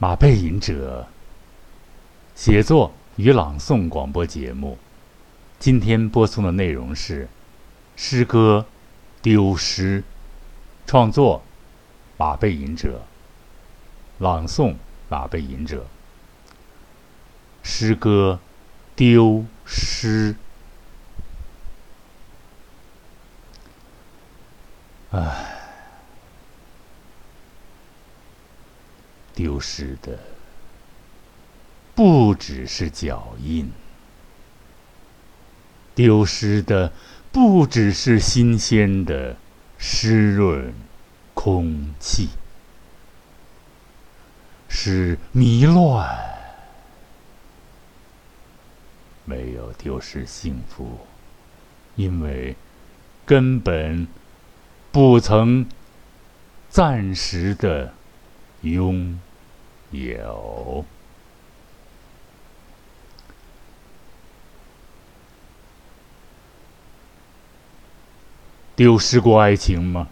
马背吟者写作与朗诵广播节目，今天播送的内容是诗歌《丢失》，创作马背吟者，朗诵马背吟者。诗歌《丢失》，唉。丢失的不只是脚印，丢失的不只是新鲜的湿润空气，是迷乱。没有丢失幸福，因为根本不曾暂时的拥。有丢失过爱情吗？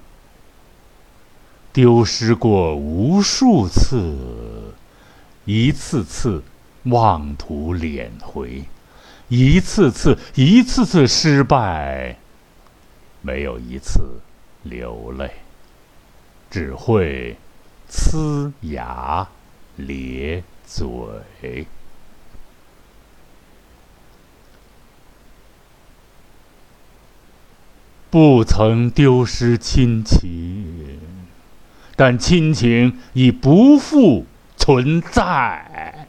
丢失过无数次，一次次妄图敛回，一次次一次次失败，没有一次流泪，只会。呲牙咧嘴，不曾丢失亲情，但亲情已不复存在。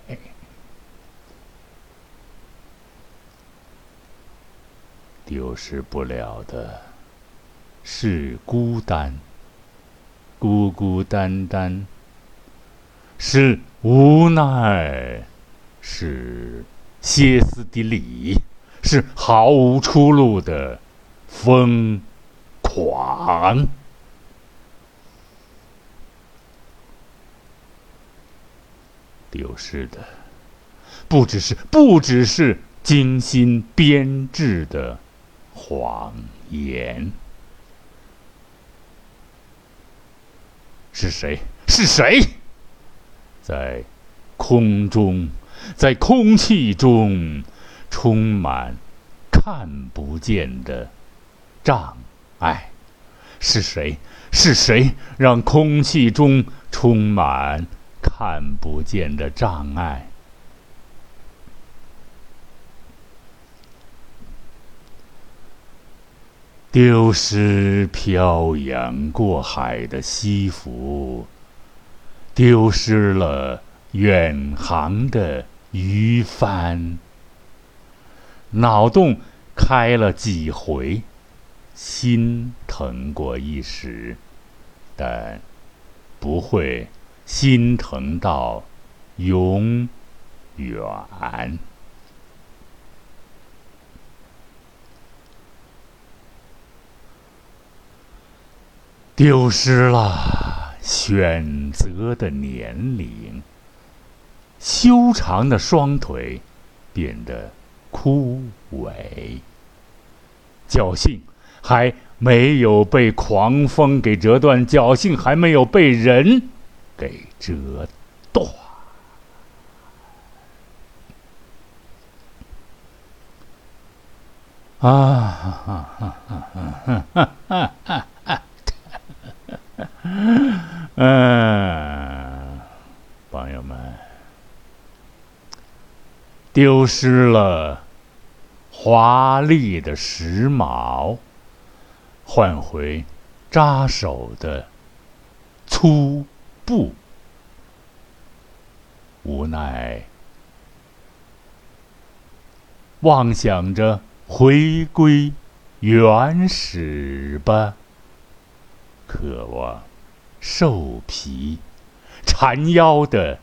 丢失不了的是孤单。孤孤单单，是无奈，是歇斯底里，是毫无出路的疯狂。丢失的，不只是不只是精心编制的谎言。是谁？是谁？在空中，在空气中，充满看不见的障碍。是谁？是谁让空气中充满看不见的障碍？丢失漂洋过海的西服，丢失了远航的渔帆。脑洞开了几回，心疼过一时，但不会心疼到永远。丢失了选择的年龄，修长的双腿变得枯萎，侥幸还没有被狂风给折断，侥幸还没有被人给折断。啊！嗯，朋友们，丢失了华丽的时髦，换回扎手的粗布，无奈妄想着回归原始吧，渴望。兽皮缠腰的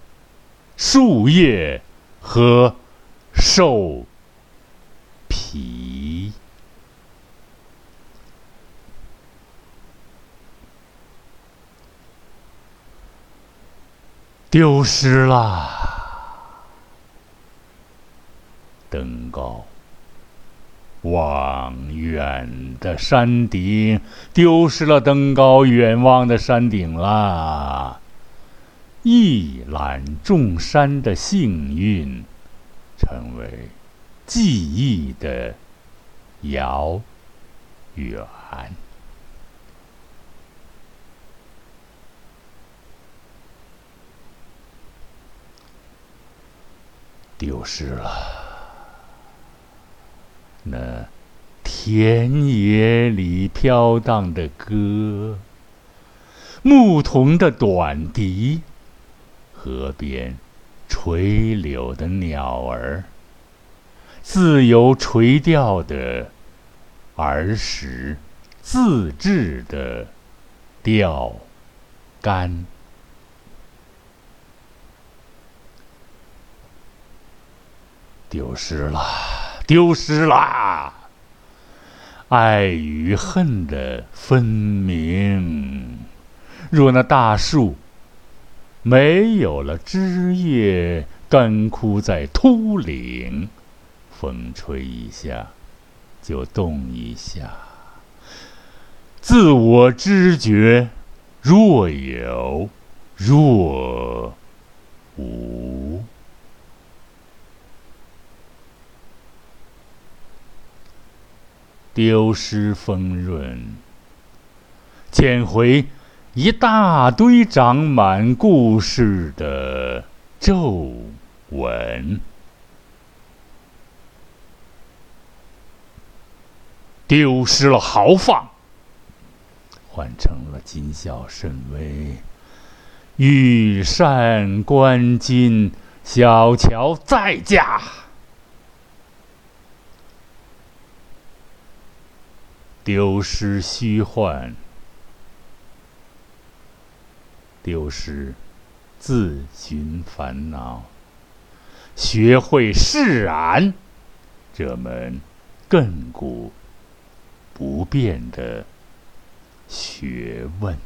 树叶和兽皮，丢失了登高。望远的山顶，丢失了登高远望的山顶啦。一览众山的幸运，成为记忆的遥远。丢失了那田野里飘荡的歌，牧童的短笛，河边垂柳的鸟儿，自由垂钓的儿时自制的钓竿。丢失了，丢失啦！爱与恨的分明。若那大树没有了枝叶，干枯在秃岭，风吹一下就动一下。自我知觉若有若丢失丰润，捡回一大堆长满故事的皱纹；丢失了豪放，换成了谨小慎微。羽扇纶巾，小乔再嫁。丢失虚幻，丢失自寻烦恼，学会释然这门亘古不变的学问。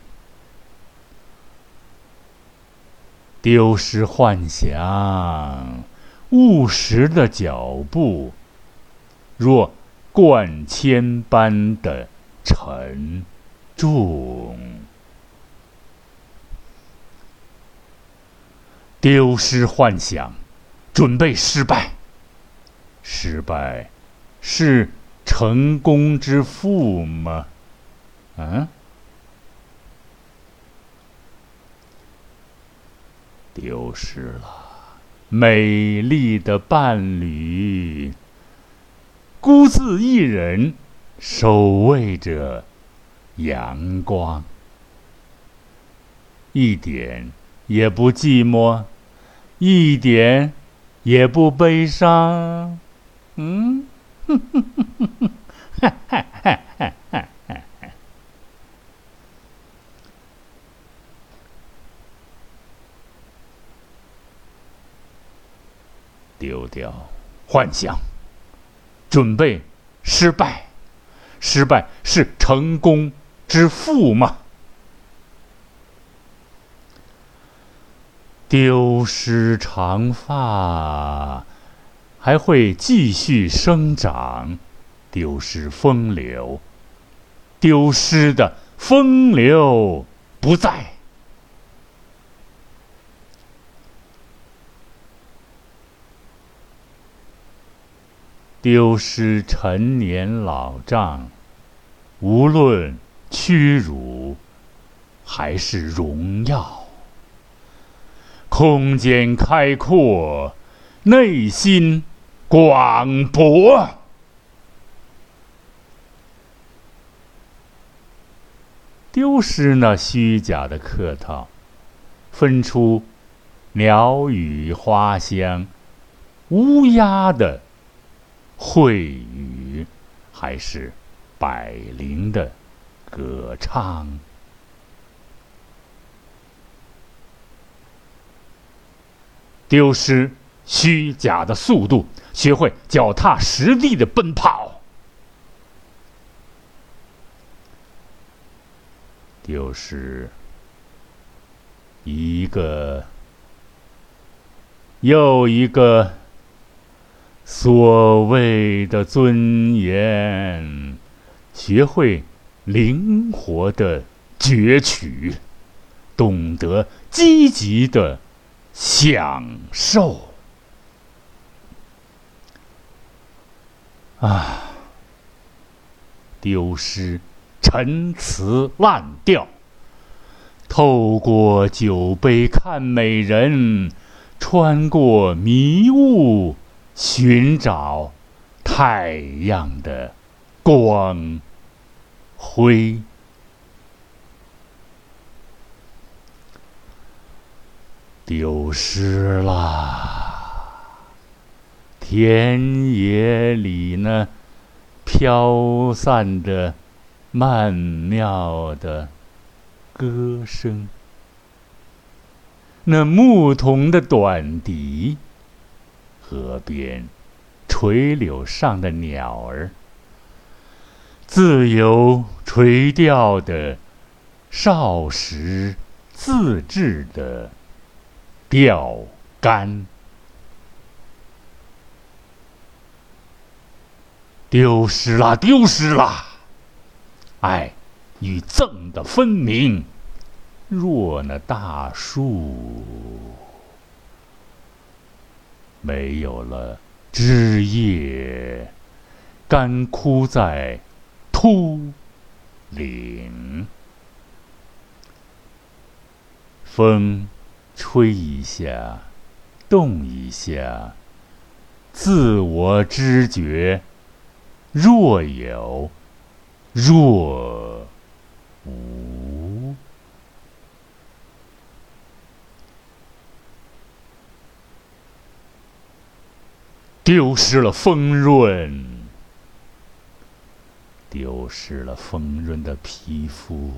丢失幻想，务实的脚步，若。贯千般的沉重，丢失幻想，准备失败。失败是成功之父吗？嗯？丢失了美丽的伴侣。孤自一人，守卫着阳光，一点也不寂寞，一点也不悲伤。嗯，丢掉幻想。准备失败，失败是成功之父吗？丢失长发，还会继续生长；丢失风流，丢失的风流不在。丢失陈年老账，无论屈辱还是荣耀，空间开阔，内心广博。丢失那虚假的客套，分出鸟语花香，乌鸦的。会语，还是百灵的歌唱？丢失虚假的速度，学会脚踏实地的奔跑。丢失一个又一个。所谓的尊严，学会灵活的攫取，懂得积极的享受。啊，丢失，陈词滥调。透过酒杯看美人，穿过迷雾寻找太阳的光辉。丢失了！田野里呢，飘散着曼妙的歌声。那牧童的短笛，河边垂柳上的鸟儿，自由垂钓的少时自制的。钓竿丢失了，丢失了。爱与憎的分明，若那大树没有了枝叶，干枯在秃岭，风。吹一下，动一下，自我知觉若有若无，丢失了丰润，丢失了丰润的皮肤，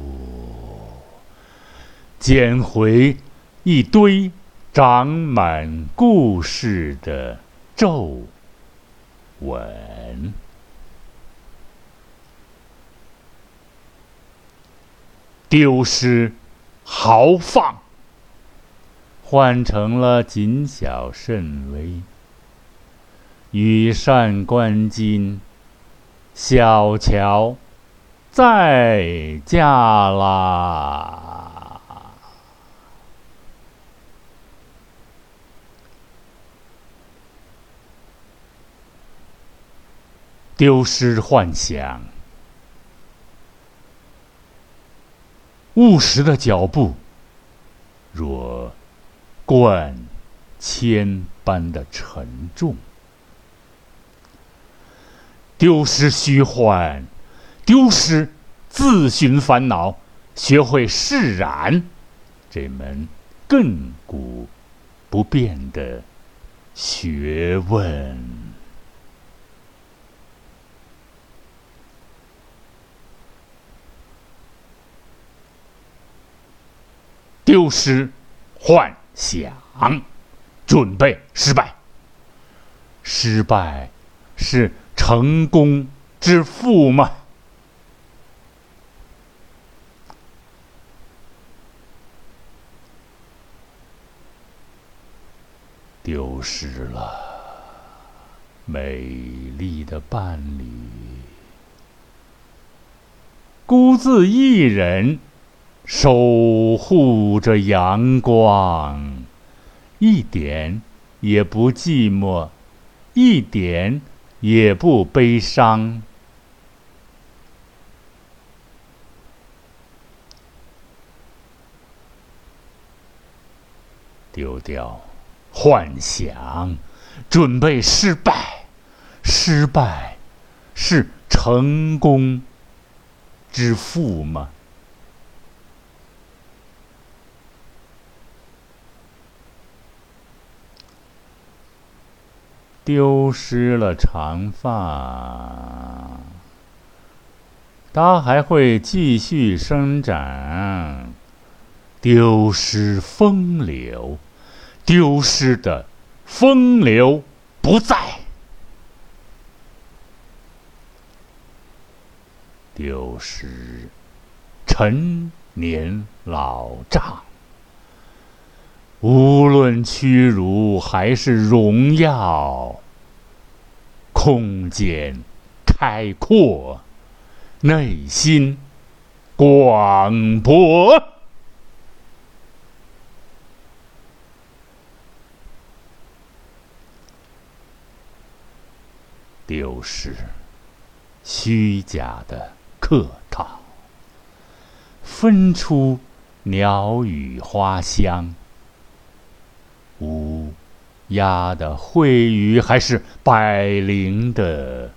捡回。一堆长满故事的皱纹，丢失豪放，换成了谨小慎微。羽扇纶巾，小乔在家啦。丢失幻想，务实的脚步，若贯铅般的沉重。丢失虚幻，丢失自寻烦恼，学会释然，这门亘古不变的学问。丢失幻想，准备失败。失败是成功之父吗？丢失了美丽的伴侣，孤自一人。守护着阳光，一点也不寂寞，一点也不悲伤。丢掉幻想，准备失败。失败是成功之父吗？丢失了长发，它还会继续生长。丢失风流，丢失的风流不在。丢失陈年老账。无论屈辱还是荣耀空间开阔内心广博。丢失虚假的客套分出鸟语花香。乌鸦的会语，还是百灵的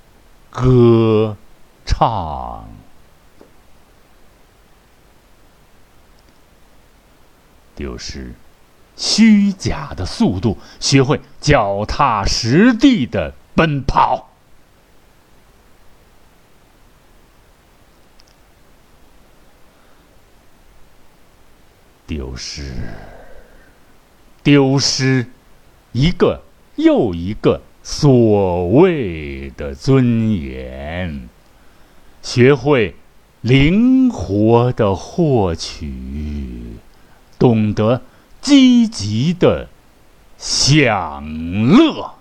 歌唱？丢失虚假的速度，学会脚踏实地的奔跑。丢失，丢失一个又一个所谓的尊严，学会灵活的获取。懂得积极的享乐，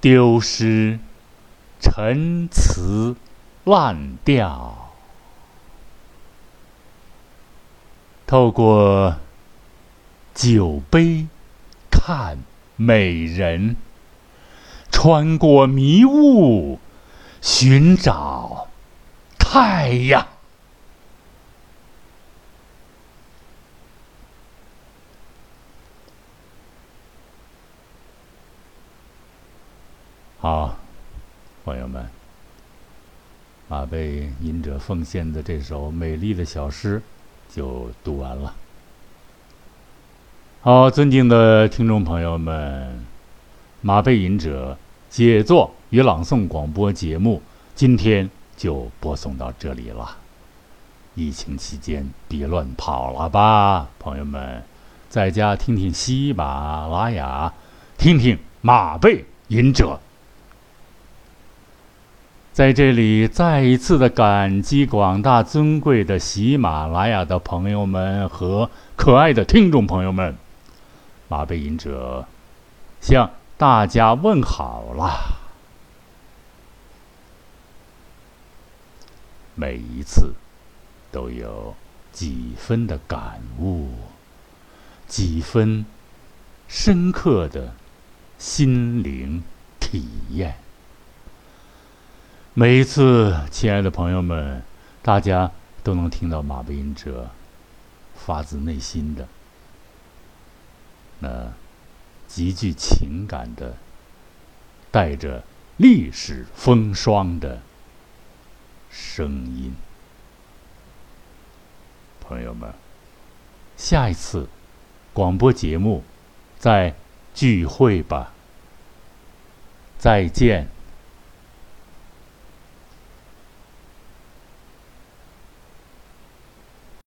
丢失陈词烂调，透过酒杯看美人。穿过迷雾，寻找太阳。好，朋友们，马背吟者奉献的这首美丽的小诗就读完了。好，尊敬的听众朋友们。马背吟者写作与朗诵广播节目，今天就播送到这里了。疫情期间别乱跑了吧，朋友们，在家听听喜马拉雅，听听马背吟者。在这里再一次的感激广大尊贵的喜马拉雅的朋友们和可爱的听众朋友们，马背吟者向。大家问好啦！每一次都有几分的感悟，几分深刻的心灵体验。每一次，亲爱的朋友们，大家都能听到马背吟者发自内心的那。极具情感的、带着历史风霜的声音，朋友们，下一次广播节目再聚会吧，再见。